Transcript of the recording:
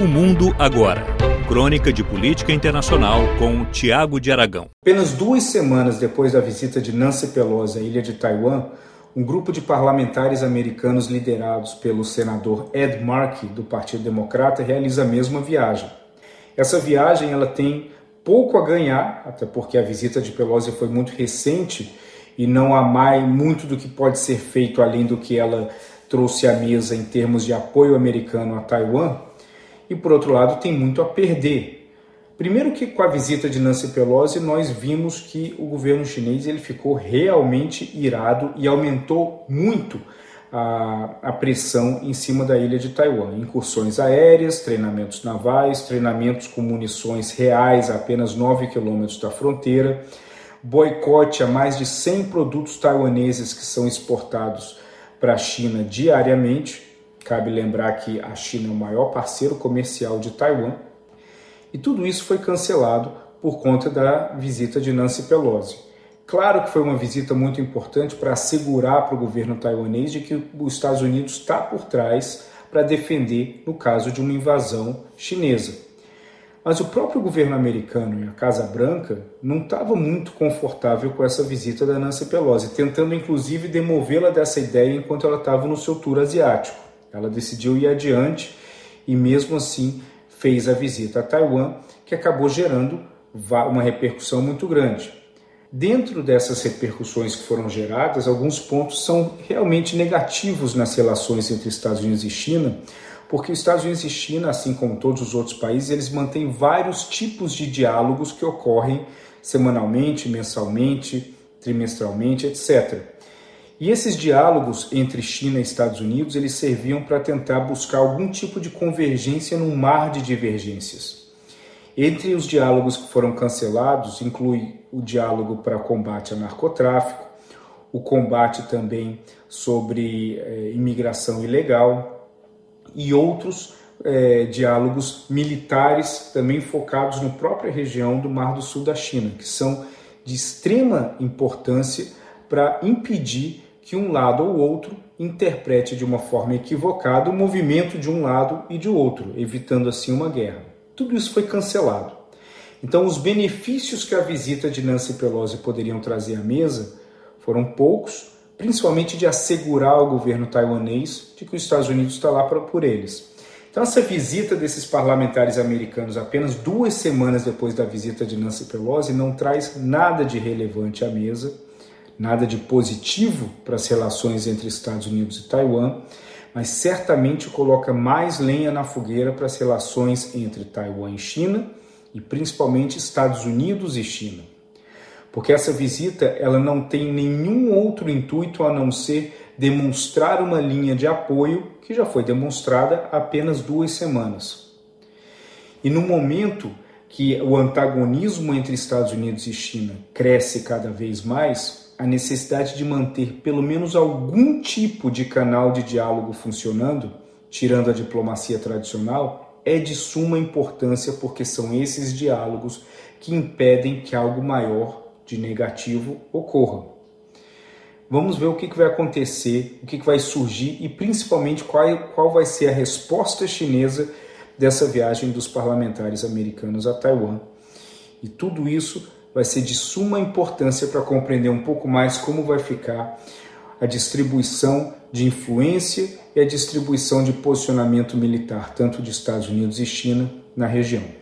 O Mundo Agora. Crônica de Política Internacional com Tiago de Aragão. Apenas duas semanas depois da visita de Nancy Pelosi à ilha de Taiwan, um grupo de parlamentares americanos liderados pelo senador Ed Markey, do Partido Democrata, realiza a mesma viagem. Essa viagem ela tem pouco a ganhar, até porque a visita de Pelosi foi muito recente e não há mais muito do que pode ser feito além do que ela trouxe à mesa em termos de apoio americano a Taiwan e por outro lado tem muito a perder. Primeiro que com a visita de Nancy Pelosi nós vimos que o governo chinês ele ficou realmente irado e aumentou muito a, a pressão em cima da ilha de Taiwan. Incursões aéreas, treinamentos navais, treinamentos com munições reais a apenas 9 quilômetros da fronteira, boicote a mais de 100 produtos taiwaneses que são exportados para a China diariamente, Cabe lembrar que a China é o maior parceiro comercial de Taiwan e tudo isso foi cancelado por conta da visita de Nancy Pelosi. Claro que foi uma visita muito importante para assegurar para o governo taiwanês de que os Estados Unidos está por trás para defender no caso de uma invasão chinesa. Mas o próprio governo americano e a Casa Branca não estava muito confortável com essa visita da Nancy Pelosi, tentando inclusive demovê-la dessa ideia enquanto ela estava no seu tour asiático. Ela decidiu ir adiante e, mesmo assim, fez a visita a Taiwan, que acabou gerando uma repercussão muito grande. Dentro dessas repercussões que foram geradas, alguns pontos são realmente negativos nas relações entre Estados Unidos e China, porque os Estados Unidos e China, assim como todos os outros países, eles mantêm vários tipos de diálogos que ocorrem semanalmente, mensalmente, trimestralmente, etc. E esses diálogos entre China e Estados Unidos, eles serviam para tentar buscar algum tipo de convergência num mar de divergências. Entre os diálogos que foram cancelados, inclui o diálogo para combate ao narcotráfico, o combate também sobre eh, imigração ilegal e outros eh, diálogos militares também focados na própria região do Mar do Sul da China, que são de extrema importância para impedir que um lado ou outro interprete de uma forma equivocada o movimento de um lado e de outro, evitando assim uma guerra. Tudo isso foi cancelado. Então, os benefícios que a visita de Nancy Pelosi poderiam trazer à mesa foram poucos, principalmente de assegurar ao governo taiwanês de que os Estados Unidos está lá por eles. Então, essa visita desses parlamentares americanos apenas duas semanas depois da visita de Nancy Pelosi não traz nada de relevante à mesa nada de positivo para as relações entre Estados Unidos e Taiwan, mas certamente coloca mais lenha na fogueira para as relações entre Taiwan e China e principalmente Estados Unidos e China. Porque essa visita ela não tem nenhum outro intuito a não ser demonstrar uma linha de apoio que já foi demonstrada há apenas duas semanas. E no momento que o antagonismo entre Estados Unidos e China cresce cada vez mais, a necessidade de manter pelo menos algum tipo de canal de diálogo funcionando, tirando a diplomacia tradicional, é de suma importância porque são esses diálogos que impedem que algo maior de negativo ocorra. Vamos ver o que vai acontecer, o que vai surgir e principalmente qual, qual vai ser a resposta chinesa dessa viagem dos parlamentares americanos a Taiwan. E tudo isso vai ser de suma importância para compreender um pouco mais como vai ficar a distribuição de influência e a distribuição de posicionamento militar, tanto de Estados Unidos e China, na região.